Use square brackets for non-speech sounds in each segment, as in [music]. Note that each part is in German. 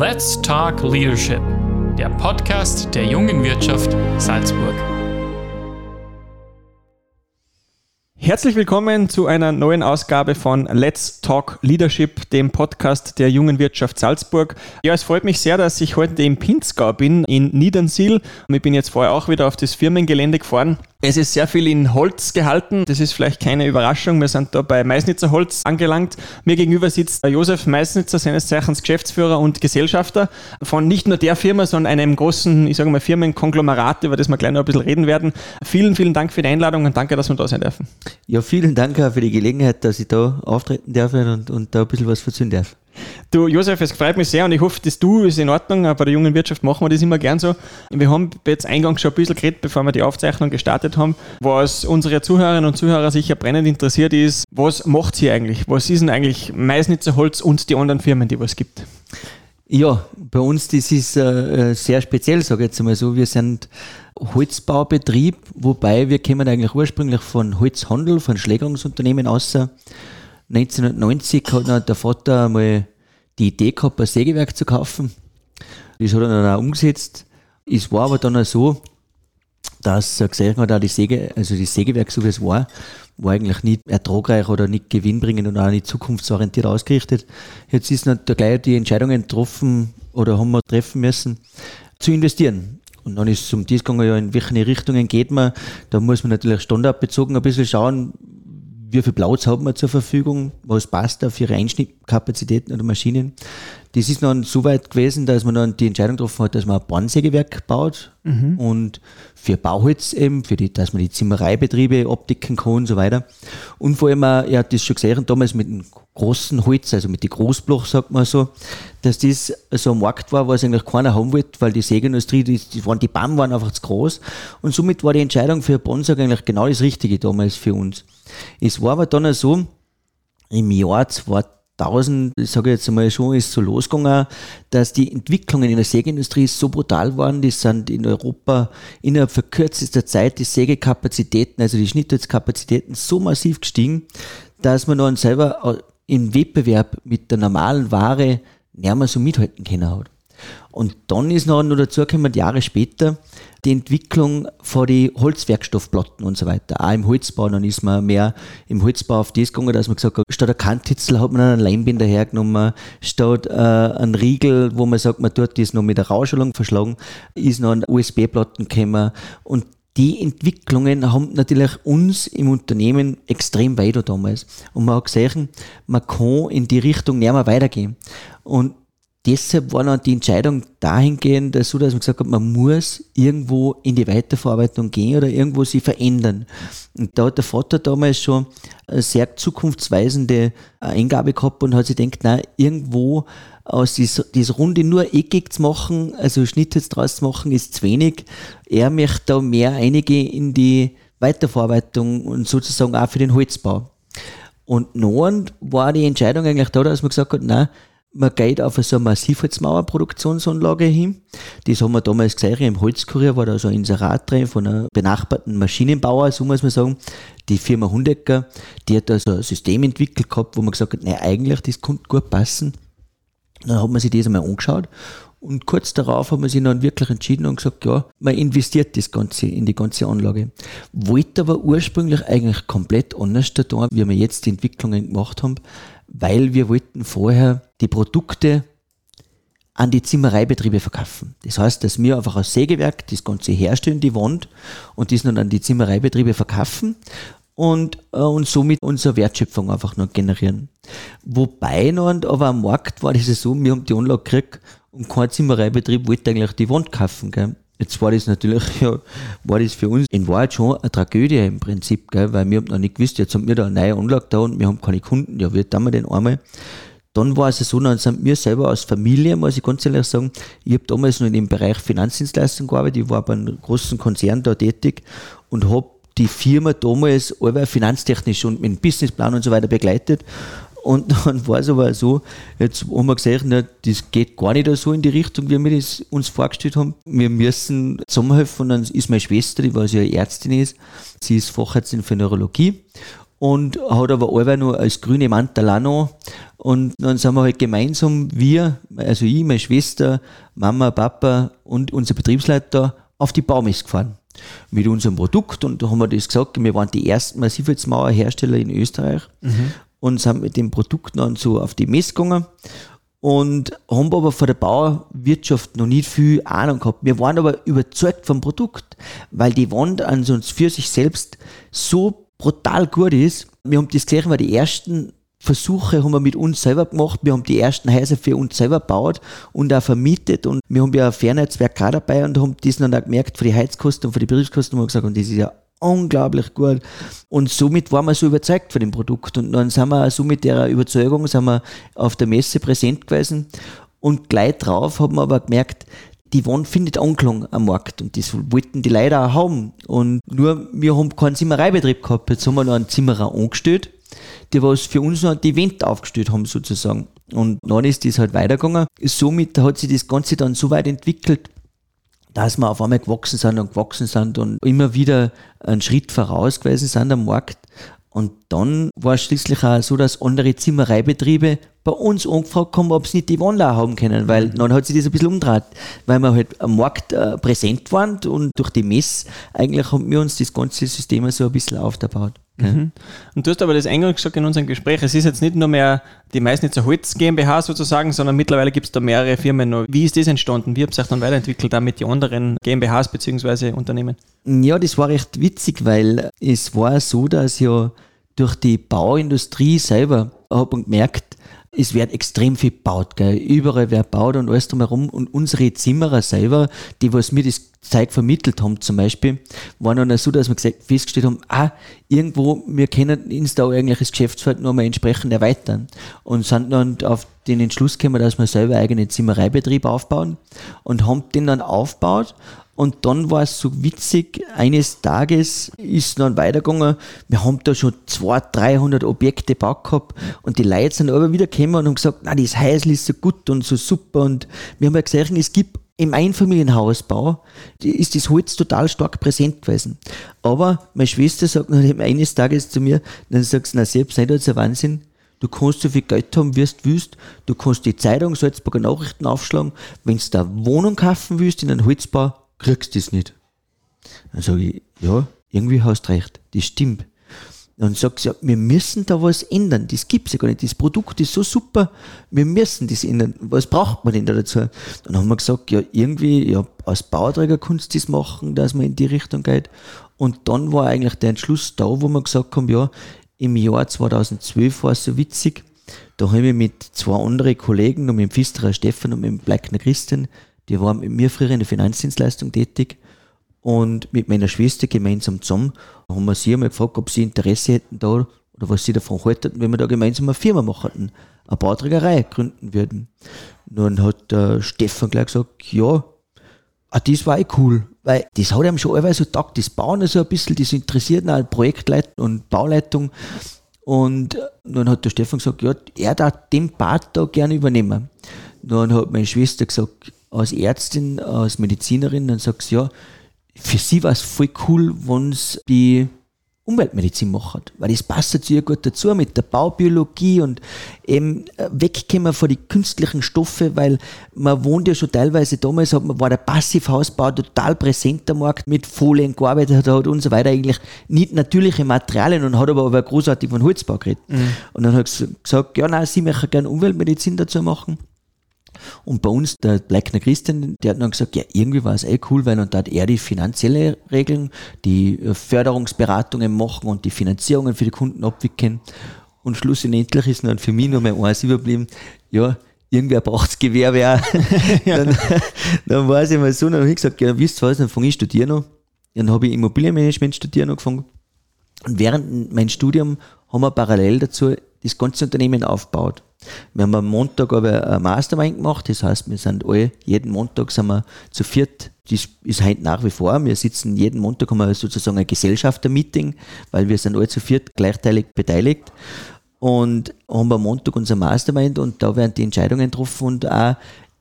Let's Talk Leadership, der Podcast der jungen Wirtschaft Salzburg. Herzlich willkommen zu einer neuen Ausgabe von Let's Talk Leadership, dem Podcast der jungen Wirtschaft Salzburg. Ja, es freut mich sehr, dass ich heute im Pinzgau bin, in Niedernsiel. Ich bin jetzt vorher auch wieder auf das Firmengelände gefahren es ist sehr viel in Holz gehalten. Das ist vielleicht keine Überraschung. Wir sind da bei Meisnitzer Holz angelangt. Mir gegenüber sitzt Josef Meisnitzer, seines Zeichens Geschäftsführer und Gesellschafter von nicht nur der Firma, sondern einem großen, ich sage mal, Firmenkonglomerat, über das wir gleich noch ein bisschen reden werden. Vielen, vielen Dank für die Einladung und danke, dass wir da sein dürfen. Ja, vielen Dank auch für die Gelegenheit, dass ich da auftreten darf und, und da ein bisschen was verzünden darf. Du, Josef, es freut mich sehr und ich hoffe, dass du ist in Ordnung. Bei der jungen Wirtschaft machen wir das immer gern so. Wir haben jetzt eingangs schon ein bisschen geredet, bevor wir die Aufzeichnung gestartet haben. Was unsere Zuhörerinnen und Zuhörer sicher brennend interessiert ist, was macht ihr eigentlich? Was ist denn eigentlich Meisnitzer Holz und die anderen Firmen, die was gibt? Ja, bei uns, das ist äh, sehr speziell, sage ich jetzt einmal so. Wir sind Holzbaubetrieb, wobei wir kommen eigentlich ursprünglich von Holzhandel, von Schlägerungsunternehmen außer 1990 hat dann der Vater einmal die Idee gehabt, ein Sägewerk zu kaufen. Das hat er dann auch umgesetzt. Es war aber dann auch so, dass er gesehen hat, auch die Säge, also das Sägewerk, so wie es war, war eigentlich nicht ertragreich oder nicht gewinnbringend und auch nicht zukunftsorientiert ausgerichtet. Jetzt ist dann da gleich die Entscheidungen getroffen oder haben wir treffen müssen, zu investieren. Und dann ist es um das gegangen, ja, in welche Richtungen geht man. Da muss man natürlich standardbezogen ein bisschen schauen, wie viel Platz hat man zur Verfügung, was passt da für ihre Einschnittkapazitäten oder Maschinen. Das ist dann so weit gewesen, dass man dann die Entscheidung getroffen hat, dass man ein Bahnsägewerk baut mhm. und für Bauholz eben, für die, dass man die Zimmereibetriebe abdecken kann und so weiter. Und vor allem, er hat das schon gesehen, damals mit dem großen Holz, also mit den Großbloch, sagt man so, dass das so ein Markt war, was eigentlich keiner haben wollte, weil die Sägeindustrie, die, die, waren, die Bahnen waren einfach zu groß. Und somit war die Entscheidung für Bonsag eigentlich genau das Richtige damals für uns. Es war aber dann so, im Jahr 2000, ich sage jetzt einmal schon, ist so losgegangen, dass die Entwicklungen in der Sägeindustrie so brutal waren, die sind in Europa innerhalb von kürzester Zeit die Sägekapazitäten, also die Schnittholzkapazitäten so massiv gestiegen, dass man dann selber im Wettbewerb mit der normalen Ware nicht mehr so mithalten können hat. Und dann ist noch, noch dazu gekommen, Jahre später, die Entwicklung von die Holzwerkstoffplatten und so weiter. Auch im Holzbau, dann ist man mehr im Holzbau auf das gegangen, dass man gesagt hat, statt ein Kantitzel hat man einen Leimbinder hergenommen, statt äh, ein Riegel, wo man sagt, man tut das noch mit der Rauschelung verschlagen, ist noch ein USB-Platten gekommen und die Entwicklungen haben natürlich uns im Unternehmen extrem weiter damals. Und man hat gesehen, man kann in die Richtung nicht mehr weitergehen. Und deshalb war dann die Entscheidung dahingehend so, dass man gesagt hat, man muss irgendwo in die Weiterverarbeitung gehen oder irgendwo sie verändern. Und da hat der Vater damals schon eine sehr zukunftsweisende Eingabe gehabt und hat sich gedacht, na irgendwo aus dieser dies Runde nur eckig zu machen, also Schnitt jetzt draus zu machen, ist zu wenig. Er möchte da mehr einige in die Weiterverarbeitung und sozusagen auch für den Holzbau. Und nun war die Entscheidung eigentlich da, dass man gesagt hat, nein, man geht auf so eine Massivholzmauerproduktionsanlage hin. Das haben wir damals gesehen, im Holzkurier war da so ein Inserat drin von einem benachbarten Maschinenbauer, so muss man sagen. Die Firma Hundecker, die hat da so ein System entwickelt gehabt, wo man gesagt hat, nein, eigentlich, das könnte gut passen. Dann hat man sich das einmal angeschaut und kurz darauf haben wir sich dann wirklich entschieden und gesagt, ja, man investiert das Ganze in die ganze Anlage. Wollte aber ursprünglich eigentlich komplett anders da, wie wir jetzt die Entwicklungen gemacht haben, weil wir wollten vorher die Produkte an die Zimmereibetriebe verkaufen. Das heißt, dass wir einfach als Sägewerk das Ganze herstellen, die Wand, und das dann an die Zimmereibetriebe verkaufen und, äh, und somit unsere Wertschöpfung einfach noch generieren. Wobei noch, aber am Markt war das so, wir haben die Anlage gekriegt und kein Zimmereibetrieb wollte eigentlich die Wand kaufen. Gell. Jetzt war das natürlich, [laughs] ja, war das für uns in Wahrheit schon eine Tragödie im Prinzip, gell, weil wir haben noch nicht gewusst, jetzt haben wir da eine neue Anlage da und wir haben keine Kunden, ja, wie tun wir denn einmal? Dann war es so, dann sind wir selber als Familie, muss ich ganz ehrlich sagen, ich habe damals noch in dem Bereich Finanzdienstleistung gearbeitet, ich war bei einem großen Konzern da tätig und habe die Firma damals aber finanztechnisch und mit dem Businessplan und so weiter begleitet und [laughs] dann war es aber so, jetzt haben wir gesagt, na, das geht gar nicht so in die Richtung, wie wir das uns vorgestellt haben. Wir müssen zusammenhelfen. Und dann ist meine Schwester, die was ja Ärztin ist, sie ist Fachärztin für Neurologie. und hat aber alle nur als grüne Mantel auch noch. Und dann sind wir halt gemeinsam, wir, also ich, meine Schwester, Mama, Papa und unser Betriebsleiter auf die Baumess gefahren mit unserem Produkt und da haben wir das gesagt, wir waren die ersten Massivholzmauerhersteller in Österreich mhm. Und sind mit dem Produkt dann so auf die Messe gegangen und haben aber von der Bauwirtschaft noch nicht viel Ahnung gehabt. Wir waren aber überzeugt vom Produkt, weil die Wand an uns für sich selbst so brutal gut ist. Wir haben das gesehen, weil die ersten Versuche haben wir mit uns selber gemacht. Wir haben die ersten Häuser für uns selber gebaut und auch vermietet. Und wir haben ja ein Fernnetzwerk gerade dabei und haben das dann auch gemerkt für die Heizkosten und für die Betriebskosten haben wir gesagt, und das ist ja unglaublich gut. Und somit waren wir so überzeugt von dem Produkt. Und dann sind wir so mit der Überzeugung sind wir auf der Messe präsent gewesen. Und gleich drauf haben wir aber gemerkt, die Wand findet Anklang am Markt und das wollten die Leute auch haben. Und nur wir haben keinen Zimmereibetrieb gehabt. Jetzt haben wir noch einen Zimmerer angestellt die was für uns noch die Event aufgestellt haben sozusagen. Und dann ist das halt weitergegangen. Somit hat sich das Ganze dann so weit entwickelt, dass wir auf einmal gewachsen sind und gewachsen sind und immer wieder einen Schritt voraus gewesen sind am Markt. Und dann war es schließlich auch so, dass andere Zimmereibetriebe bei uns angefragt haben, ob sie nicht die Wanderer haben können, weil mhm. dann hat sich das ein bisschen umgedreht, weil wir halt am Markt äh, präsent waren und durch die Mess eigentlich haben wir uns das ganze System so ein bisschen aufgebaut. Mhm. Und du hast aber das eingangs gesagt in unserem Gespräch, es ist jetzt nicht nur mehr die Meisnitzer Holz GmbH sozusagen, sondern mittlerweile gibt es da mehrere Firmen noch. Wie ist das entstanden? Wie habt ihr euch dann weiterentwickelt, da mit den anderen GmbHs bzw. Unternehmen? Ja, das war recht witzig, weil es war so, dass ja durch die Bauindustrie selber habe ich gemerkt, es wird extrem viel gebaut, gell. Überall wird gebaut und alles drumherum. Und unsere Zimmerer selber, die was mir das Zeug vermittelt haben zum Beispiel, waren dann so, dass wir festgestellt haben, ah, irgendwo, wir können uns da eigentlich das Geschäftsfeld nochmal entsprechend erweitern. Und sind dann auf den Entschluss gekommen, dass wir selber eigenen Zimmereibetrieb aufbauen und haben den dann aufgebaut und dann war es so witzig, eines Tages ist dann weitergegangen, wir haben da schon 200, 300 Objekte gebaut gehabt und die Leute sind aber wieder gekommen und haben gesagt, na, das Häusl ist so gut und so super. Und wir haben ja gesagt, es gibt im Einfamilienhausbau ist das Holz total stark präsent gewesen. Aber meine Schwester sagt dann eines Tages zu mir, dann sagst du, na selbst nicht als ein Wahnsinn, du kannst so viel Geld haben, wie du willst, du kannst die Zeitung, Salzburger Nachrichten aufschlagen, wenn du da Wohnung kaufen willst in einem Holzbau, kriegst das nicht. Dann sage ich, ja, irgendwie hast du recht, das stimmt. Dann sagt sie, ja, wir müssen da was ändern, das gibt es ja gar nicht, das Produkt ist so super, wir müssen das ändern, was braucht man denn da dazu? Dann haben wir gesagt, ja, irgendwie, ja, als Bauträger kannst du das machen, dass man in die Richtung geht. Und dann war eigentlich der Entschluss da, wo wir gesagt haben, ja, im Jahr 2012 war es so witzig, da habe ich mit zwei anderen Kollegen, mit dem Pfisterer Stefan und mit dem Bleikner Christian, die waren mit mir früher in der Finanzdienstleistung tätig und mit meiner Schwester gemeinsam zusammen haben wir sie einmal gefragt, ob sie Interesse hätten da oder was sie davon halten, wenn wir da gemeinsam eine Firma machen, eine Bauträgerei gründen würden. Nun hat der Stefan gleich gesagt, ja, ah, das war eh cool, weil das hat ihm schon allweil so taugt, das Bauen so ein bisschen, das interessiert ihn auch Projektleitung und Bauleitung. Und dann hat der Stefan gesagt, ja, er darf den Part da gerne übernehmen. Dann hat meine Schwester gesagt, als Ärztin, als Medizinerin, dann sagst du, ja, für sie war es voll cool, wenn es die Umweltmedizin macht, weil das passt zu ihr gut dazu mit der Baubiologie und eben äh, wegkommen von den künstlichen Stoffen, weil man wohnt ja schon teilweise damals, hat, man war der Passivhausbau total präsent am Markt, mit Folien gearbeitet hat und so weiter, eigentlich nicht natürliche Materialien und hat aber, aber großartig von Holzbau geredet. Mhm. Und dann hat sie gesagt, ja, nein, sie möchte gerne Umweltmedizin dazu machen. Und bei uns, der Bleikner Christian, der hat dann gesagt, ja, irgendwie war es eh cool, weil dann hat er die finanzielle Regeln, die Förderungsberatungen machen und die Finanzierungen für die Kunden abwickeln. Und schlussendlich ist dann für mich nur mal eins überblieben, ja, irgendwer braucht das Gewerbe auch. [laughs] dann, dann war es immer so, dann habe ich gesagt, ja, wisst ihr was, dann fange ich studieren noch. Dann habe ich Immobilienmanagement studieren angefangen. Und während meinem Studium haben wir parallel dazu das ganze Unternehmen aufgebaut. Wir haben am Montag aber ein Mastermind gemacht, das heißt, wir sind alle, jeden Montag sind wir zu viert, das ist heute nach wie vor, wir sitzen jeden Montag, haben wir sozusagen ein Gesellschafter-Meeting, weil wir sind alle zu viert gleichteilig beteiligt. Und haben am Montag unser Mastermind und da werden die Entscheidungen getroffen und auch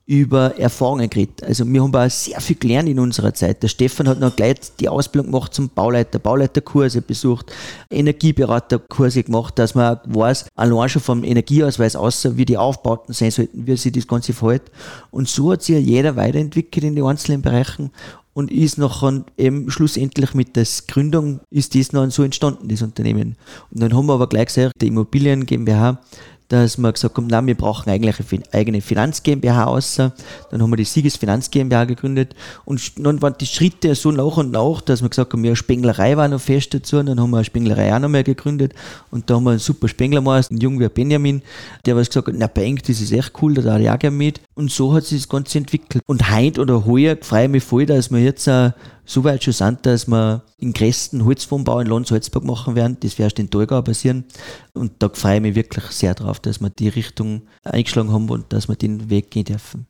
über Erfahrungen geredet. Also wir haben auch sehr viel gelernt in unserer Zeit. Der Stefan hat noch gleich die Ausbildung gemacht zum Bauleiter, Bauleiterkurse besucht, Energieberaterkurse gemacht, dass man weiß, allein schon vom Energieausweis außer wie die Aufbauten sein sollten, wie sich das Ganze verhält. Und so hat sich ja jeder weiterentwickelt in den einzelnen Bereichen und ist nachher eben schlussendlich mit der Gründung ist das noch so entstanden, das Unternehmen. Und dann haben wir aber gleich gesagt, die Immobilien GmbH, dass wir gesagt haben, nein, wir brauchen eigentlich eine eigene Finanz GmbH außer. Dann haben wir die Sieges Finanz GmbH gegründet und dann waren die Schritte so nach und nach, dass wir gesagt haben, ja, Spenglerei war noch fest dazu und dann haben wir eine Spenglerei auch noch mehr gegründet und da haben wir einen super Spenglermeister, einen Jungen wie Benjamin, der was gesagt hat, na, Bank, das ist echt cool, da darf ich auch gerne mit und so hat sich das Ganze entwickelt. Und heute oder heuer freue ich mich voll, dass wir jetzt so weit schon sind, dass wir in Gresten Holzwohnbau in Lohn-Salzburg machen werden. Das wird erst in Tolgau passieren. Und da freue ich mich wirklich sehr drauf, dass wir die Richtung eingeschlagen haben und dass wir den Weg gehen dürfen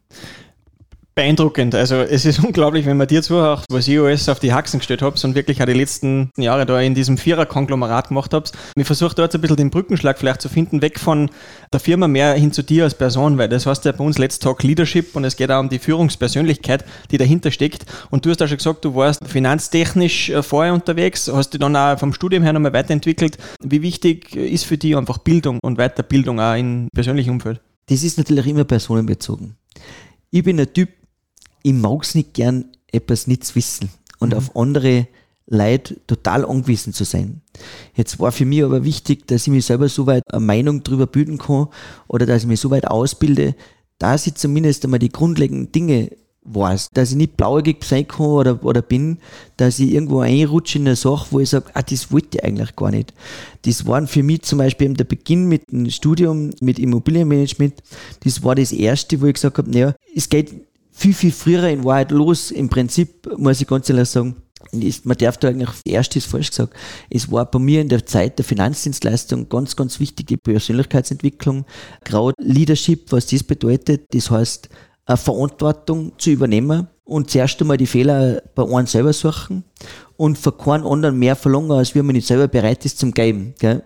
beeindruckend. Also es ist [laughs] unglaublich, wenn man dir zuhört, was ich alles auf die Haxen gestellt habe und wirklich auch die letzten Jahre da in diesem Vierer-Konglomerat gemacht habe. Ich versuche dort ein bisschen den Brückenschlag vielleicht zu finden, weg von der Firma mehr hin zu dir als Person, weil das heißt ja bei uns Let's Talk Leadership und es geht auch um die Führungspersönlichkeit, die dahinter steckt. Und du hast auch schon gesagt, du warst finanztechnisch äh, vorher unterwegs, hast dich dann auch vom Studium her nochmal weiterentwickelt. Wie wichtig ist für dich einfach Bildung und Weiterbildung auch im persönlichen Umfeld? Das ist natürlich immer personenbezogen. Ich bin ein Typ, ich mag es nicht gern, etwas nicht zu wissen und mhm. auf andere Leute total angewiesen zu sein. Jetzt war für mich aber wichtig, dass ich mich selber so weit eine Meinung darüber bilden kann oder dass ich mich so weit ausbilde, dass ich zumindest einmal die grundlegenden Dinge weiß, dass ich nicht blauäugig sein kann oder, oder bin, dass ich irgendwo einrutsche in eine Sache, wo ich sage, ah, das wollte ich eigentlich gar nicht. Das war für mich zum Beispiel eben der Beginn mit dem Studium, mit Immobilienmanagement, das war das erste, wo ich gesagt habe, naja, es geht viel, viel früher in Wahrheit los. Im Prinzip muss ich ganz ehrlich sagen, ist, man darf da eigentlich, erstes falsch gesagt, es war bei mir in der Zeit der Finanzdienstleistung ganz, ganz wichtig die Persönlichkeitsentwicklung, gerade Leadership, was das bedeutet, das heißt, eine Verantwortung zu übernehmen und zuerst einmal die Fehler bei einem selber suchen und von keinem anderen mehr verlangen, als wie man nicht selber bereit ist zum Geben. Gell?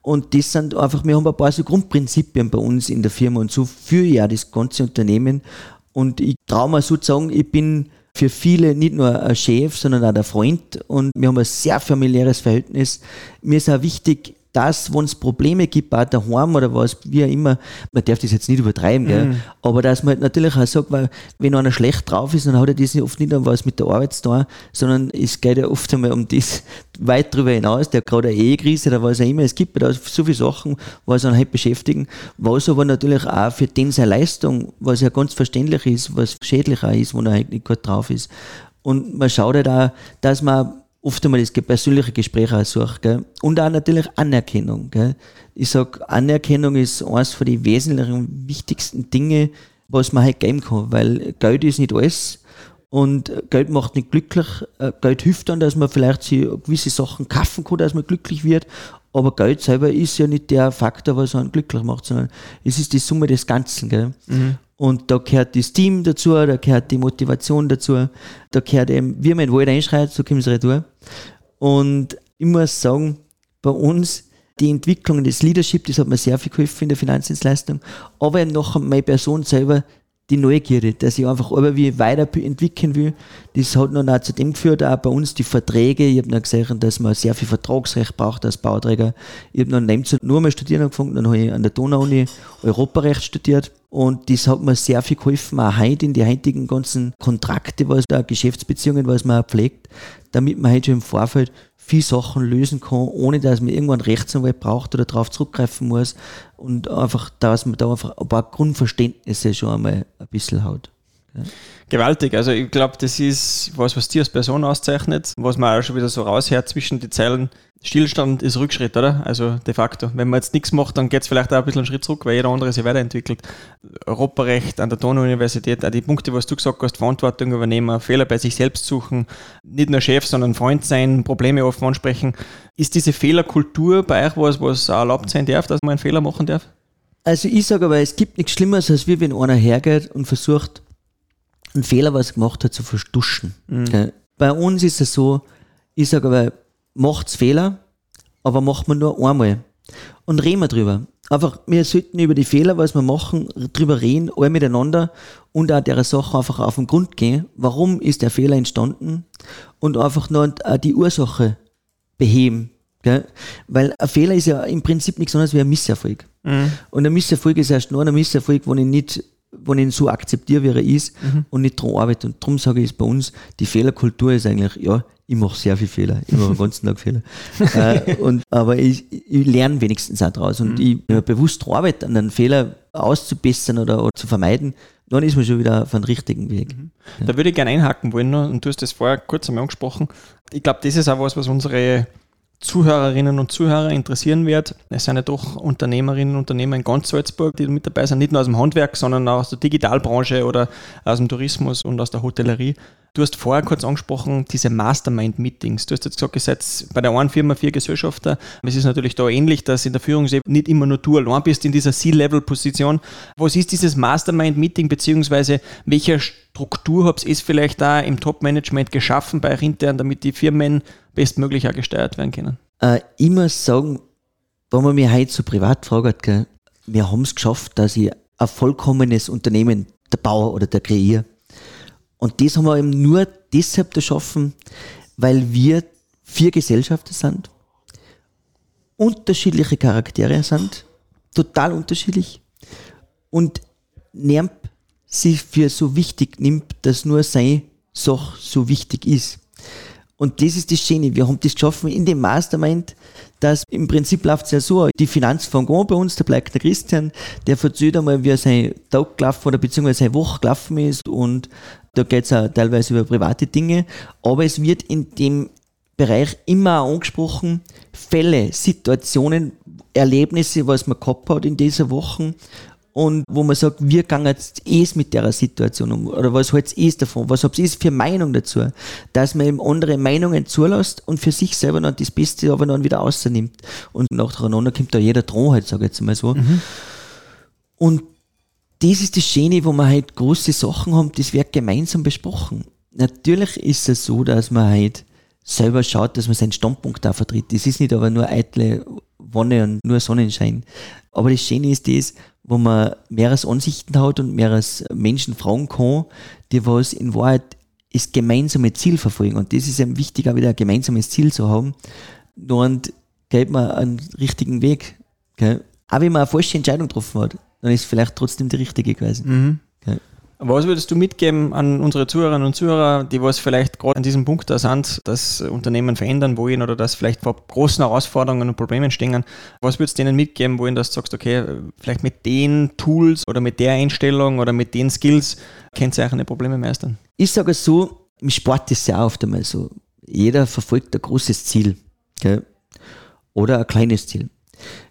Und das sind einfach, wir haben ein paar so Grundprinzipien bei uns in der Firma und so führe ich ja das ganze Unternehmen und ich traue mir sozusagen, ich bin für viele nicht nur ein Chef, sondern auch der Freund und wir haben ein sehr familiäres Verhältnis. Mir ist auch wichtig, dass, wenn es Probleme gibt, auch daheim oder was, wie auch immer, man darf das jetzt nicht übertreiben, gell? Mm. aber dass man halt natürlich auch sagt, weil wenn einer schlecht drauf ist, dann hat er das oft nicht an was mit der Arbeit zu tun, sondern es geht ja oft einmal um das [laughs] weit darüber hinaus, der gerade eine Ehekrise oder was auch immer, es gibt da so viele Sachen, was einen halt beschäftigen, was aber natürlich auch für den seine Leistung, was ja ganz verständlich ist, was schädlich auch ist, wenn er halt nicht gut drauf ist. Und man schaut halt auch, dass man oft einmal das persönliche Gespräch auch. Gell? Und auch natürlich Anerkennung. Gell? Ich sage, Anerkennung ist eines von den wesentlichen, wichtigsten Dinge, was man halt geben kann, weil Geld ist nicht alles und Geld macht nicht glücklich. Äh, Geld hilft dann, dass man vielleicht gewisse Sachen kaufen kann, dass man glücklich wird, aber Geld selber ist ja nicht der Faktor, was einen glücklich macht, sondern es ist die Summe des Ganzen. Gell? Mhm. Und da gehört das Team dazu, da gehört die Motivation dazu, da gehört eben, wie man in den Wald einschreit, so kommen sie retour. Und ich muss sagen, bei uns, die Entwicklung des Leadership, das hat mir sehr viel geholfen in der Finanzdienstleistung, aber eben noch meine Person selber, die Neugierde, dass ich einfach irgendwie weiterentwickeln will. Das hat noch zu dem geführt, auch bei uns die Verträge. Ich habe noch gesehen, dass man sehr viel Vertragsrecht braucht als Bauträger. Ich habe noch nebenzu nur mal studieren angefangen, dann habe ich an der Donau-Uni Europarecht studiert. Und das hat mir sehr viel geholfen, auch heute in die heutigen ganzen Kontrakte, was da, Geschäftsbeziehungen, was man auch pflegt, damit man heute schon im Vorfeld viel Sachen lösen kann, ohne dass man irgendwann Rechtsanwalt braucht oder darauf zurückgreifen muss und einfach, dass man da einfach ein paar Grundverständnisse schon einmal ein bisschen hat. Gewaltig. Also ich glaube, das ist was, was dir als Person auszeichnet, was man auch schon wieder so raushört zwischen die Zeilen. Stillstand ist Rückschritt, oder? Also de facto. Wenn man jetzt nichts macht, dann geht es vielleicht auch ein bisschen einen Schritt zurück, weil jeder andere sich weiterentwickelt. Europarecht an der Donau-Universität, auch die Punkte, was du gesagt hast, Verantwortung übernehmen, Fehler bei sich selbst suchen, nicht nur Chef, sondern Freund sein, Probleme offen ansprechen. Ist diese Fehlerkultur bei euch was, was auch erlaubt sein darf, dass man einen Fehler machen darf? Also ich sage aber, es gibt nichts Schlimmeres, als wie wenn einer hergeht und versucht, einen Fehler, was er gemacht hat, zu verstuschen. Mhm. Bei uns ist es so, ich sage aber, macht's Fehler, aber macht man nur einmal. und reden wir drüber. Einfach, wir sollten über die Fehler, was wir machen, drüber reden, alle miteinander und auch der Sache einfach auf den Grund gehen. Warum ist der Fehler entstanden? Und einfach nur die Ursache beheben. Gell? Weil ein Fehler ist ja im Prinzip nichts anderes wie ein Misserfolg. Mhm. Und ein Misserfolg ist erst nur ein Misserfolg, wo ich nicht wenn ich ihn so akzeptiere, wie er ist mhm. und nicht daran arbeite. Und darum sage ich es bei uns, die Fehlerkultur ist eigentlich, ja, ich mache sehr viele Fehler, ich mache den ganzen Tag Fehler. [laughs] äh, und, aber ich, ich lerne wenigstens auch daraus und mhm. ich bewusst arbeite an einen Fehler auszubessern oder, oder, zu vermeiden, dann ist man schon wieder auf einem richtigen Weg. Mhm. Ja. Da würde ich gerne einhaken wollen, und du hast das vorher kurz einmal angesprochen. Ich glaube, das ist auch was, was unsere Zuhörerinnen und Zuhörer interessieren wird. Es sind ja doch Unternehmerinnen und Unternehmer in ganz Salzburg, die mit dabei sind, nicht nur aus dem Handwerk, sondern auch aus der Digitalbranche oder aus dem Tourismus und aus der Hotellerie. Du hast vorher kurz angesprochen, diese Mastermind-Meetings. Du hast jetzt gesagt, ihr seid bei der einen Firma vier Gesellschafter. Es ist natürlich da ähnlich, dass in der Führungsebene nicht immer nur du allein bist in dieser C-Level-Position. Was ist dieses Mastermind-Meeting, beziehungsweise welche Struktur habt ihr vielleicht da im Top-Management geschaffen bei euch intern, damit die Firmen bestmöglich auch gesteuert werden können? Äh, ich muss sagen, wenn man mich heute so privat fragt, gell, wir haben es geschafft, dass ich ein vollkommenes Unternehmen der Bauer oder der kreiere. Und das haben wir eben nur deshalb geschaffen, weil wir vier Gesellschaften sind, unterschiedliche Charaktere sind, total unterschiedlich und niemand sich für so wichtig nimmt, dass nur seine Sache so wichtig ist. Und das ist das Schöne. Wir haben das geschaffen in dem Mastermind, dass im Prinzip läuft es ja so, die Finanz von Go bei uns, da bleibt der Christian, der erzählt einmal, wie er sein Tag gelaufen oder beziehungsweise seine Woche gelaufen ist und da geht es auch teilweise über private Dinge, aber es wird in dem Bereich immer angesprochen, Fälle, Situationen, Erlebnisse, was man gehabt hat in dieser Woche und wo man sagt, wir gehen jetzt eh mit der Situation um oder was haltet ihr davon, was habt ihr für Meinung dazu, dass man eben andere Meinungen zulässt und für sich selber dann das Beste aber dann wieder rausnimmt und nacheinander kommt da jeder dran halt, sage ich jetzt mal so. Mhm. Und das ist das Schöne, wo wir halt große Sachen haben, das wird gemeinsam besprochen. Natürlich ist es so, dass man halt selber schaut, dass man seinen Standpunkt da vertritt. Das ist nicht aber nur eitle Wonne und nur Sonnenschein. Aber das Schöne ist das, wo man mehrere Ansichten hat und mehrere Menschen fragen kann, die was in Wahrheit das gemeinsame Ziel verfolgen. Und das ist eben wichtig, auch wieder ein gemeinsames Ziel zu haben. Und geht man einen richtigen Weg. Gell? Auch wenn man eine falsche Entscheidung getroffen hat, dann ist es vielleicht trotzdem die richtige gewesen. Mhm. Was würdest du mitgeben an unsere Zuhörerinnen und Zuhörer, die was vielleicht gerade an diesem Punkt da sind, dass Unternehmen verändern wollen oder dass vielleicht vor großen Herausforderungen und Problemen stehen? Was würdest du denen mitgeben wollen, dass du sagst, okay, vielleicht mit den Tools oder mit der Einstellung oder mit den Skills könnt ihr eine Probleme meistern? Ich sage es so, im Sport ist es ja oft einmal so. Jeder verfolgt ein großes Ziel gell? oder ein kleines Ziel.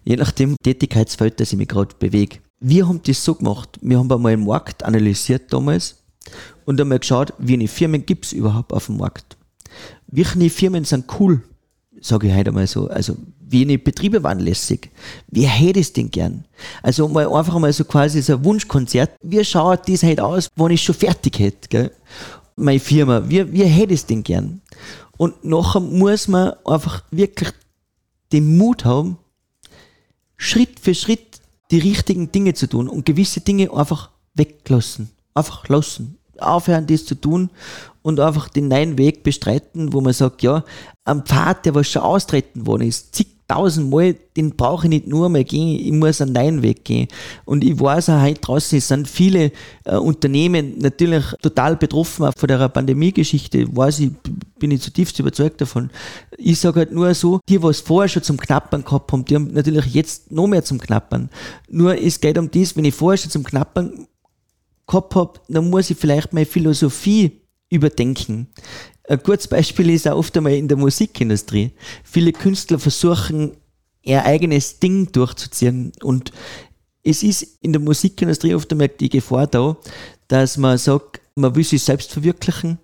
Je nachdem Tätigkeitsfeld, das ich mich gerade bewege wir haben das so gemacht. Wir haben einmal den Markt analysiert damals und einmal geschaut, wie viele Firmen gibt es überhaupt auf dem Markt. Welche Firmen sind cool, sage ich heute einmal so. Also, wie eine Betriebe waren lässig. Wer hätte es denn gern? Also, mal einfach mal so quasi so ein Wunschkonzert. Wie schaut das heute aus, wenn ich schon fertig hätte, gell? Meine Firma. Wie, wie hätte es denn gern? Und nachher muss man einfach wirklich den Mut haben, Schritt für Schritt die richtigen Dinge zu tun und gewisse Dinge einfach weglassen. Einfach lassen. Aufhören, das zu tun und einfach den neuen Weg bestreiten, wo man sagt, ja, am Pfad, der was schon austreten worden ist, zigtausendmal, den brauche ich nicht nur mehr gehen, ich muss einen neuen Weg gehen. Und ich weiß auch heute draußen, es sind viele äh, Unternehmen natürlich total betroffen auch von der Pandemie-Geschichte, weiß ich, bin ich zutiefst überzeugt davon. Ich sage halt nur so, die, was vorher schon zum Knappern gehabt haben, die haben natürlich jetzt noch mehr zum Knappern. Nur es geht um das, wenn ich vorher schon zum Knappern gehabt habe, dann muss ich vielleicht meine Philosophie überdenken. Ein kurzes Beispiel ist auch oft einmal in der Musikindustrie. Viele Künstler versuchen, ihr eigenes Ding durchzuziehen und es ist in der Musikindustrie oft einmal die Gefahr da, dass man sagt, man will sich selbst verwirklichen,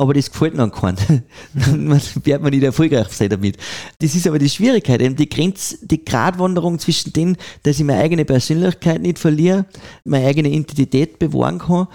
aber das gefällt noch keinen. [laughs] Dann wird man nicht erfolgreich sein damit. Das ist aber die Schwierigkeit, eben die Grenz, die Gratwanderung zwischen dem, dass ich meine eigene Persönlichkeit nicht verliere, meine eigene Identität bewahren kann,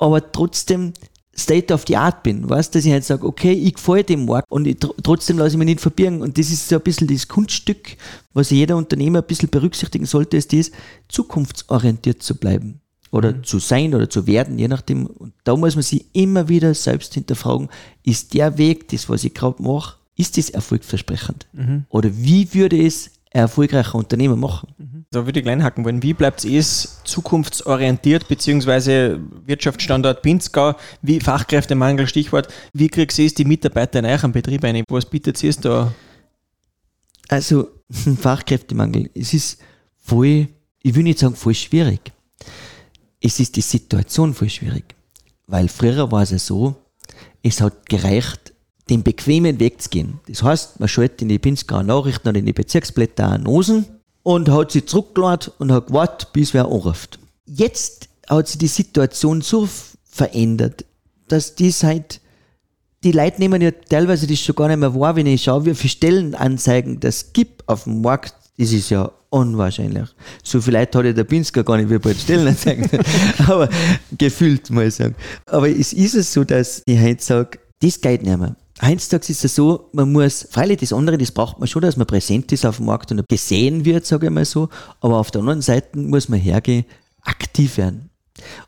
aber trotzdem State of the Art bin, weißt, dass ich halt sage, okay, ich gefällt dem Markt und ich, tr trotzdem lasse ich mich nicht verbirgen. Und das ist so ein bisschen das Kunststück, was jeder Unternehmer ein bisschen berücksichtigen sollte, ist das, zukunftsorientiert zu bleiben oder mhm. zu sein oder zu werden, je nachdem. Und da muss man sich immer wieder selbst hinterfragen, ist der Weg, das, was ich gerade mache, ist das erfolgversprechend? Mhm. Oder wie würde es ein erfolgreicher Unternehmer machen? Mhm. Da würde ich gleich hacken wollen. Wie bleibt es zukunftsorientiert, beziehungsweise Wirtschaftsstandort Pinzgau, wie Fachkräftemangel, Stichwort, wie kriegst du die Mitarbeiter in euren Betrieb ein? Was bietet es da? Also, [laughs] Fachkräftemangel, es ist voll, ich will nicht sagen voll schwierig. Es ist die Situation voll schwierig. Weil früher war es ja so, es hat gereicht, den bequemen Weg zu gehen. Das heißt, man schaltet in die Pinzgauer Nachrichten oder in die Bezirksblätter an Nosen und hat sich zurückgeladen und hat gewartet, bis wer anruft. Jetzt hat sich die Situation so verändert, dass das halt, die Leute nehmen ja teilweise das schon gar nicht mehr wahr, wenn ich schaue, wie viele Stellenanzeigen das gibt auf dem Markt. Das ist ja unwahrscheinlich. So viel Leute hat ja der Pinsker gar nicht, wie bald Stellenanzeigen. [laughs] Aber gefühlt, muss ich sagen. Aber es ist es so, dass ich heute sage, das geht nicht mehr. Heutzutage ist es so, man muss, freilich das andere, das braucht man schon, dass man präsent ist auf dem Markt und gesehen wird, sage ich mal so, aber auf der anderen Seite muss man hergehen, aktiv werden.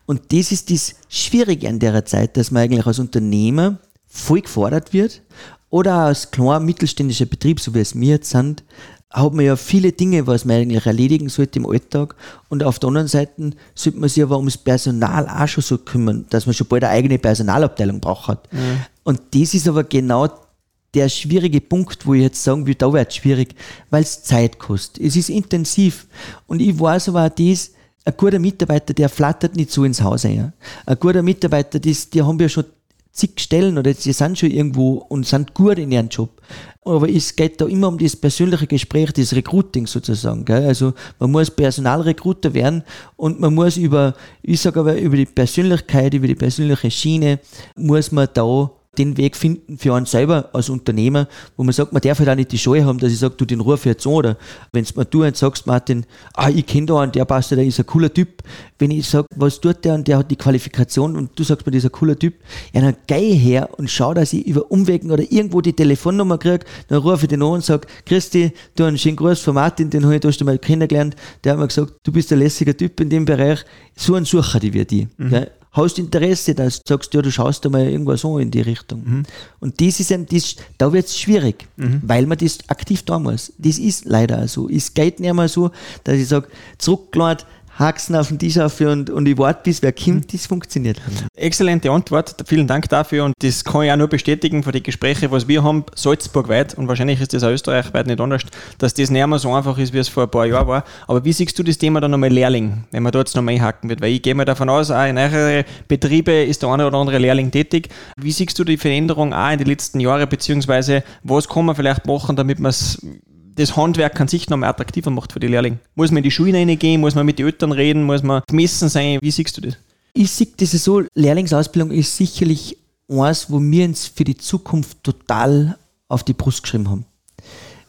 Und das ist das Schwierige an der Zeit, dass man eigentlich als Unternehmer voll gefordert wird oder als kleiner mittelständischer Betrieb, so wie es wir jetzt sind, hat man ja viele Dinge, was man eigentlich erledigen sollte im Alltag. Und auf der anderen Seite sollte man sich aber ums Personal auch schon so kümmern, dass man schon bald eine eigene Personalabteilung braucht. Mhm. Und das ist aber genau der schwierige Punkt, wo ich jetzt sagen will, da wird es schwierig, weil es Zeit kostet. Es ist intensiv. Und ich weiß aber auch das, ein guter Mitarbeiter, der flattert nicht so ins Haus ein. Ein guter Mitarbeiter, das, die haben ja schon zig Stellen oder sie sind schon irgendwo und sind gut in ihrem Job. Aber es geht da immer um das persönliche Gespräch, das Recruiting sozusagen. Gell? Also man muss Personalrekruter werden und man muss über, ich sage aber über die Persönlichkeit, über die persönliche Schiene, muss man da den Weg finden für einen selber als Unternehmer, wo man sagt, man darf halt auch nicht die Scheu haben, dass ich sage, du den ruf jetzt an oder wenn mir du jetzt sagst, Martin, ah, ich kenne da einen, der passt, der ist ein cooler Typ. Wenn ich sage, was tut der und der hat die Qualifikation und du sagst mir, ein cooler Typ, ja, dann ich her und schau, dass ich über Umwegen oder irgendwo die Telefonnummer kriege, dann rufe ich den an und sage, Christi, du einen schönen Gruß von Martin, den habe ich da schon mal kennengelernt, der hat mir gesagt, du bist ein lässiger Typ in dem Bereich, so ein Sucher die wir die. Mhm hast Interesse, dass du sagst, ja, du schaust da mal irgendwas an in die Richtung. Mhm. Und das ist eben, das, da wird es schwierig, mhm. weil man das aktiv tun muss. Das ist leider so. Es geht nicht mehr so, dass ich sage, zurückgeladen, Haxen auf den Tisch auf und, und ich warte, bis wer kommt, das funktioniert. Exzellente Antwort, vielen Dank dafür und das kann ich auch nur bestätigen von den Gesprächen, was wir haben, salzburgweit und wahrscheinlich ist das auch österreichweit nicht anders, dass das nicht mehr so einfach ist, wie es vor ein paar Jahren war. Aber wie siehst du das Thema dann nochmal Lehrling, wenn man da jetzt nochmal einhaken wird? Weil ich gehe mal davon aus, auch in euren Betriebe ist der eine oder andere Lehrling tätig. Wie siehst du die Veränderung auch in den letzten Jahren, beziehungsweise was kann man vielleicht machen, damit man es das Handwerk an sich noch mehr attraktiver macht für die Lehrlinge. Muss man in die Schulen reingehen, muss man mit den Eltern reden, muss man gemessen sein. Wie siehst du das? Ich sehe das so, Lehrlingsausbildung ist sicherlich eins, wo wir uns für die Zukunft total auf die Brust geschrieben haben.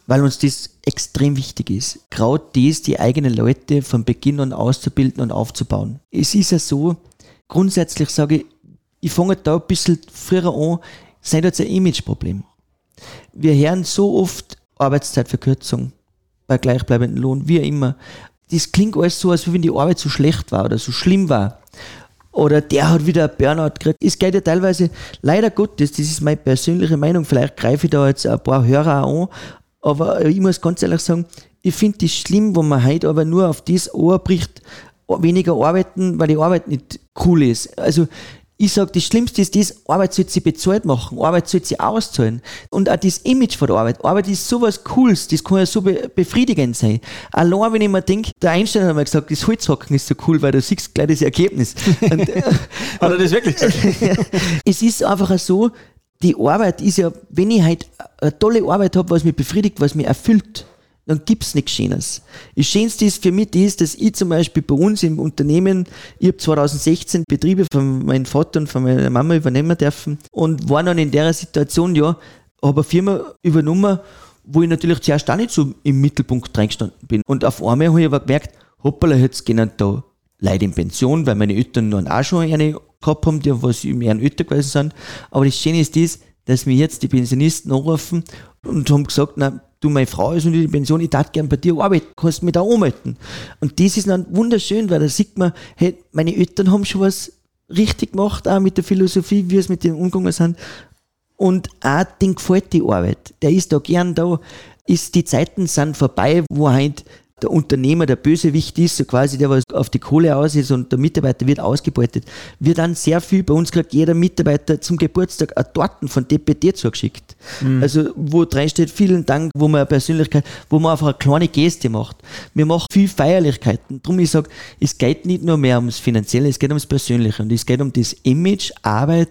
Weil uns das extrem wichtig ist. Gerade das, die eigenen Leute von Beginn an auszubilden und aufzubauen. Es ist ja so, grundsätzlich sage ich, ich fange da ein bisschen früher an, seid jetzt ein Imageproblem. Wir hören so oft, Arbeitszeitverkürzung bei gleichbleibendem Lohn, wie immer. Das klingt alles so, als wenn die Arbeit so schlecht war oder so schlimm war. Oder der hat wieder ein Burnout gekriegt. Es geht ja teilweise, leider Gottes, das ist meine persönliche Meinung, vielleicht greife ich da jetzt ein paar Hörer an, aber ich muss ganz ehrlich sagen, ich finde das schlimm, wenn man heute aber nur auf das Ohr bricht, weniger arbeiten, weil die Arbeit nicht cool ist. Also ich sage, das Schlimmste ist das, Arbeit sollte sie bezahlt machen, Arbeit sollte sie auszahlen. Und auch das Image von der Arbeit. Arbeit ist sowas Cooles, das kann ja so befriedigend sein. Allein wenn ich mir denke, der Einstein hat mir gesagt, das Holzhacken ist so cool, weil du siehst gleich das Ergebnis. [laughs] Und, hat er das wirklich gesagt? [laughs] es ist einfach so, die Arbeit ist ja, wenn ich halt eine tolle Arbeit habe, was mich befriedigt, was mich erfüllt, dann gibt es nichts Schönes. Das Schönste ist für mich das, dass ich zum Beispiel bei uns im Unternehmen, ich habe 2016 Betriebe von meinem Vater und von meiner Mama übernehmen dürfen und war dann in der Situation, ja, habe eine Firma übernommen, wo ich natürlich zuerst auch nicht so im Mittelpunkt reingestanden bin. Und auf einmal habe ich aber gemerkt, hoppala, jetzt gehen da Leute in Pension, weil meine Eltern dann auch schon eine gehabt haben, die was im Jahren älter gewesen sind. Aber das Schöne ist das, dass mir jetzt die Pensionisten anrufen und haben gesagt, na, du, meine Frau ist in die Pension, ich darf gern bei dir arbeiten, kannst mich da anmelden. Und das ist dann wunderschön, weil da sieht man, hey, meine Eltern haben schon was richtig gemacht, auch mit der Philosophie, wie es mit dem umgegangen sind. Und auch den gefällt die Arbeit. Der ist da gern da. Ist, die Zeiten sind vorbei, wo halt der Unternehmer der Bösewicht ist, so quasi der, was auf die Kohle aus ist und der Mitarbeiter wird ausgebeutet, wird dann sehr viel, bei uns kriegt jeder Mitarbeiter zum Geburtstag eine Torten von DPT zugeschickt. Mhm. Also, wo drin steht, vielen Dank, wo man eine Persönlichkeit, wo man einfach eine kleine Geste macht. Wir machen viel Feierlichkeiten. Darum, ich sage, es geht nicht nur mehr ums Finanzielle, es geht ums Persönliche und es geht um das Image, Arbeit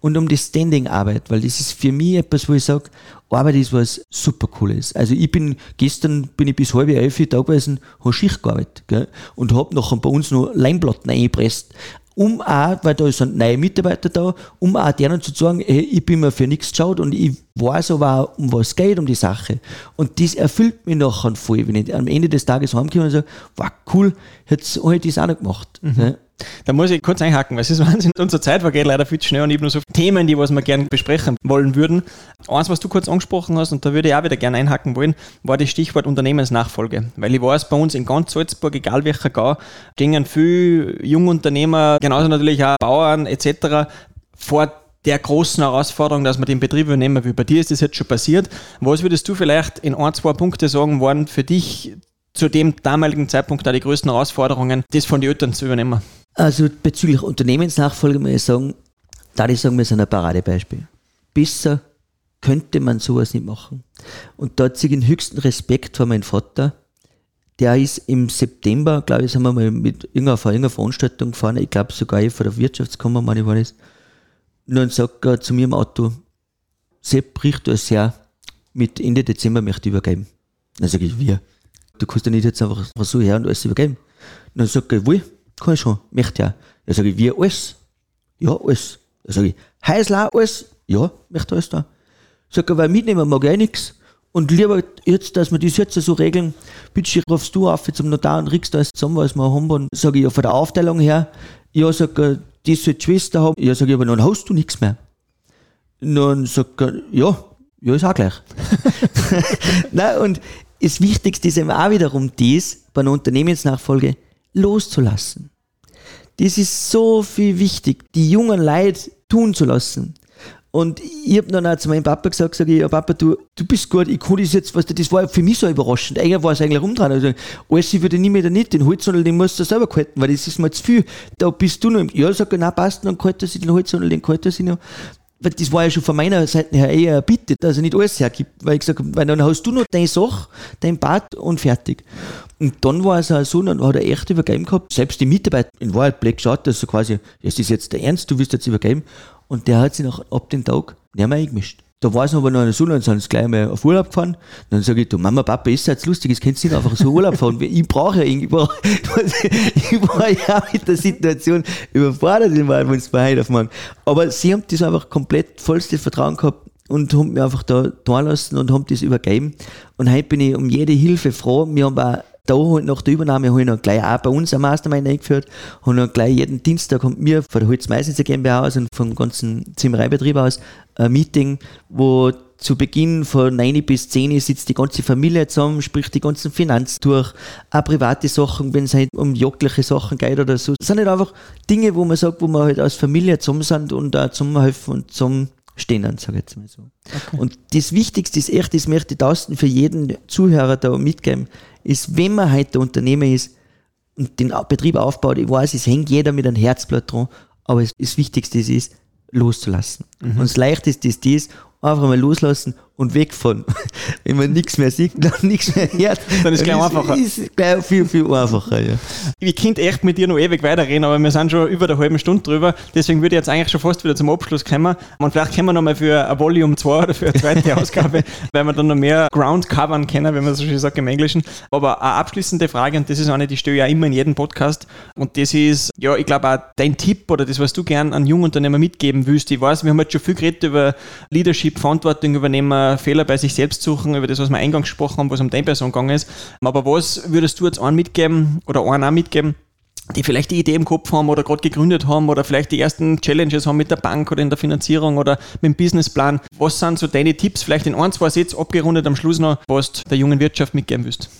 und um die Standing-Arbeit, weil das ist für mich etwas, wo ich sage, Arbeit ist was super cooles. Also ich bin, gestern bin ich bis halb elf da gewesen, habe Schicht gearbeitet, gell, und habe nachher bei uns noch Leinplatten eingepresst. Um auch, weil da sind neue Mitarbeiter da, um auch denen zu sagen, hey, ich bin mir für nichts geschaut und ich weiß aber auch, um was es geht, um die Sache. Und das erfüllt mich nachher voll, wenn ich am Ende des Tages heimkomme und sage, wow, cool, jetzt habe ich das auch noch gemacht. Mhm. Da muss ich kurz einhaken, weil es ist Wahnsinn. Unsere Zeit vergeht leider viel zu schnell und ich habe nur so Themen, die was wir gerne besprechen wollen würden. Eins, was du kurz angesprochen hast, und da würde ich auch wieder gerne einhaken wollen, war das Stichwort Unternehmensnachfolge. Weil ich weiß, bei uns in ganz Salzburg, egal welcher Gau, gingen viele Jungunternehmer, genauso natürlich auch Bauern etc. vor der großen Herausforderung, dass man den Betrieb übernehmen will. Bei dir ist das jetzt schon passiert. Was würdest du vielleicht in ein, zwei Punkte sagen, waren für dich zu dem damaligen Zeitpunkt da die größten Herausforderungen, das von den Eltern zu übernehmen? Also bezüglich Unternehmensnachfolge muss ich sagen, da ich sagen, wir sind ein Paradebeispiel. Besser könnte man sowas nicht machen. Und da ziehe ich den höchsten Respekt vor meinem Vater. Der ist im September, glaube ich, sind wir mal mit irgendeiner, irgendeiner Veranstaltung gefahren, ich glaube sogar eh von der Wirtschaftskammer, meine ich war das. Und dann sagt er zu mir im Auto, Sepp, bricht du sehr, mit Ende Dezember möchte ich übergeben. Dann sage ich, wir. Du kannst ja nicht jetzt einfach so her und alles übergeben. Und dann sagt er, wohl, kann ich schon, möchte ja. Dann sage ich, wie alles? Ja, alles. Dann sage ich, Heisler, alles? Ja, möchte alles da. Sag weil mitnehmen mag ich eh nichts. Und lieber jetzt, dass wir das jetzt so regeln, bitte rufst du auf zum Notar und riechst alles zusammen, was wir haben. Und sage ich, ja, von der Aufteilung her, ja, sag die soll die Schwester haben. Ja, sag ich, aber dann hast du nichts mehr. Und dann sagt er, ja, ja, ist auch gleich. [laughs] [laughs] Nein, und das Wichtigste ist eben auch wiederum dies, bei einer Unternehmensnachfolge loszulassen. Das ist so viel wichtig, die jungen Leute tun zu lassen. Und ich habe dann auch zu meinem Papa gesagt, sage ich, ja Papa, du, du bist gut, ich kann das jetzt, was das war für mich so überraschend. Eigentlich war es eigentlich rumdrehen. Also, alles würde ich nicht mehr nicht, den Holzsondel, den musst du selber halten, weil das ist mir zu viel. Da bist du noch im, ja, sag ich, nein, passt, dann kalt sich den Holzsondel, den kalt sich noch weil das war ja schon von meiner Seite her eher eine Bitte, dass er nicht alles hergibt, weil ich gesagt habe, weil dann hast du noch deine Sache, dein Bad und fertig. Und dann war es auch so, dann hat er echt übergeben gehabt, selbst die Mitarbeiter in Wahrheit blöd geschaut, dass so quasi, das ist jetzt der Ernst, du willst jetzt übergeben. Und der hat sich nach, ab dem Tag nicht mehr eingemischt. Da war es aber noch eine Sonne und sind sie gleich mal auf Urlaub gefahren. Dann sage ich, du Mama, Papa, ist jetzt lustig, es könnt nicht einfach so Urlaub fahren. [laughs] Ich brauche ja irgendwie, ich war [laughs] ja mit der Situation überfordert, es bei heute auf morgen. Aber sie haben das einfach komplett vollstes Vertrauen gehabt und haben mich einfach da tun lassen und haben das übergeben. Und heute bin ich um jede Hilfe froh. Wir haben auch da halt nach der Übernahme habe ich noch gleich auch bei uns am Mastermind eingeführt, habe noch gleich jeden Dienstag kommt mir von der Holzmeißnitzer GmbH aus und vom ganzen Zimmereibetrieb aus ein Meeting, wo zu Beginn von 9 bis 10 sitzt die ganze Familie zusammen, spricht die ganzen Finanzen durch, auch private Sachen, wenn es halt um jagdliche Sachen geht oder so. Das sind halt einfach Dinge, wo man sagt, wo man halt als Familie zusammen sind und auch zusammenhelfen und zusammen stehen, sage ich jetzt mal so. Okay. Und das Wichtigste ist echt, das möchte ich tausend für jeden Zuhörer da mitgeben, ist, wenn man heute Unternehmer ist und den Betrieb aufbaut, ich weiß, es hängt jeder mit einem Herzblatt dran, aber das Wichtigste ist, loszulassen. Mhm. Und das Leichteste ist dies, einfach mal loslassen und wegfahren. [laughs] Wenn man nichts mehr sieht, [laughs] dann nichts mehr hört, dann ist es gleich einfacher. Ist gleich viel, viel einfacher, ja. Ich könnte echt mit dir noch ewig weiterreden, aber wir sind schon über der halben Stunde drüber. Deswegen würde ich jetzt eigentlich schon fast wieder zum Abschluss kommen. Und vielleicht können wir noch mal für ein Volume 2 oder für eine zweite [laughs] Ausgabe, weil wir dann noch mehr Ground covern können, wenn man so schön sagt im Englischen. Aber eine abschließende Frage, und das ist eine, die stelle ich ja immer in jedem Podcast. Und das ist, ja, ich glaube auch dein Tipp oder das, was du gern an Jungunternehmer mitgeben willst. Ich weiß, wir haben jetzt schon viel geredet über Leadership, Verantwortung übernehmen, Fehler bei sich selbst suchen, über das, was wir eingangs gesprochen haben, was um deine Person gegangen ist. Aber was würdest du jetzt einen mitgeben oder einen auch mitgeben, die vielleicht die Idee im Kopf haben oder gerade gegründet haben oder vielleicht die ersten Challenges haben mit der Bank oder in der Finanzierung oder mit dem Businessplan. Was sind so deine Tipps, vielleicht in ein, zwei Sätzen abgerundet am Schluss noch, was du der jungen Wirtschaft mitgeben willst?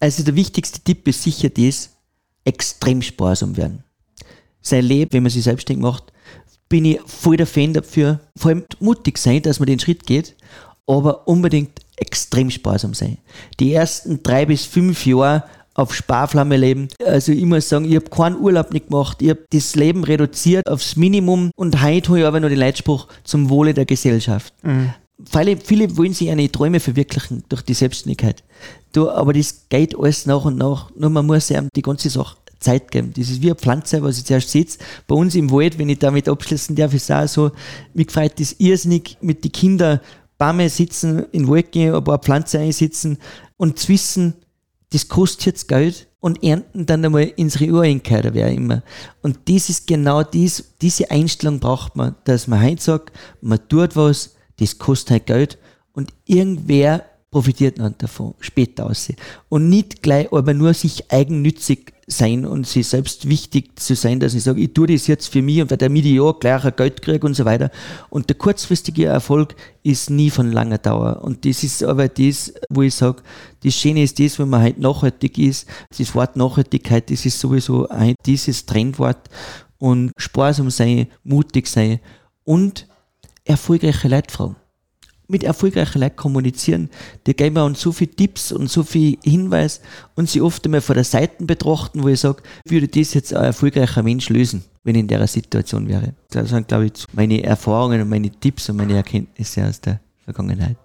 Also der wichtigste Tipp ist sicher das, extrem sparsam werden. Sein Leben, wenn man sich selbstständig macht, bin ich voll der Fan dafür. Vor allem mutig sein, dass man den Schritt geht, aber unbedingt extrem sparsam sein. Die ersten drei bis fünf Jahre auf Sparflamme leben. Also ich muss sagen, ich habe keinen Urlaub nicht gemacht. Ich habe das Leben reduziert aufs Minimum und heute habe ich aber noch den Leitspruch zum Wohle der Gesellschaft. Mhm. Viele, viele wollen sich eine Träume verwirklichen durch die Selbstständigkeit. Du, aber das geht alles nach und nach. Nur man muss einem die ganze Sache Zeit geben. Das ist wie eine Pflanze, was ich zuerst sitze. Bei uns im Wald, wenn ich damit abschließen darf, ist es auch so, mich gefreut das irrsinnig mit den Kindern Bäume sitzen, in den Wald gehen, ein paar Pflanzen einsitzen und zu wissen, das kostet jetzt Geld und ernten dann einmal ins Urenkel oder wer immer. Und das ist genau dies, diese Einstellung braucht man, dass man heute sagt, man tut was, das kostet halt Geld und irgendwer profitiert dann davon, später aus. Und nicht gleich aber nur sich eigennützig sein und sich selbst wichtig zu sein, dass ich sage, ich tue das jetzt für mich und weil damit ich ja gleich ein Geld kriege und so weiter. Und der kurzfristige Erfolg ist nie von langer Dauer. Und das ist aber das, wo ich sage, das Schöne ist das, wenn man halt nachhaltig ist. Das Wort Nachhaltigkeit, das ist sowieso ein, dieses Trendwort und sparsam sein, mutig sein und erfolgreiche Leute fragen mit erfolgreichen Leuten kommunizieren, die geben mir uns so viele Tipps und so viel Hinweis und sie oft einmal von der Seite betrachten, wo ich sage, würde das jetzt ein erfolgreicher Mensch lösen, wenn ich in der Situation wäre. Das sind, glaube ich, meine Erfahrungen und meine Tipps und meine Erkenntnisse aus der Vergangenheit.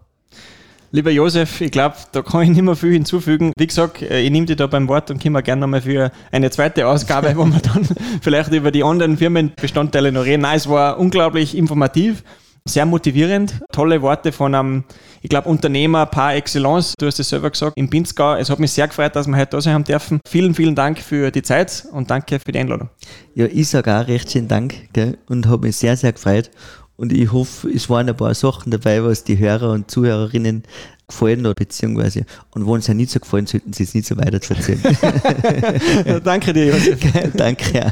Lieber Josef, ich glaube, da kann ich nicht mehr viel hinzufügen. Wie gesagt, äh, ich nehme dich da beim Wort und komme gerne nochmal für eine zweite Ausgabe, wo wir dann [laughs] vielleicht über die anderen Firmenbestandteile noch reden. Nein, es war unglaublich informativ sehr motivierend. Tolle Worte von einem, ich glaube, Unternehmer par excellence. Du hast es selber gesagt, im Pinzgau. Es hat mich sehr gefreut, dass wir heute da sein haben dürfen. Vielen, vielen Dank für die Zeit und danke für die Einladung. Ja, ich sage auch recht schön Dank gell, und habe mich sehr, sehr gefreut. Und ich hoffe, es waren ein paar Sachen dabei, was die Hörer und Zuhörerinnen gefallen hat, beziehungsweise, und wenn es ja nicht so gefallen, sollten sie es nicht so weiter erzählen. [laughs] danke dir, Josef. [laughs] danke.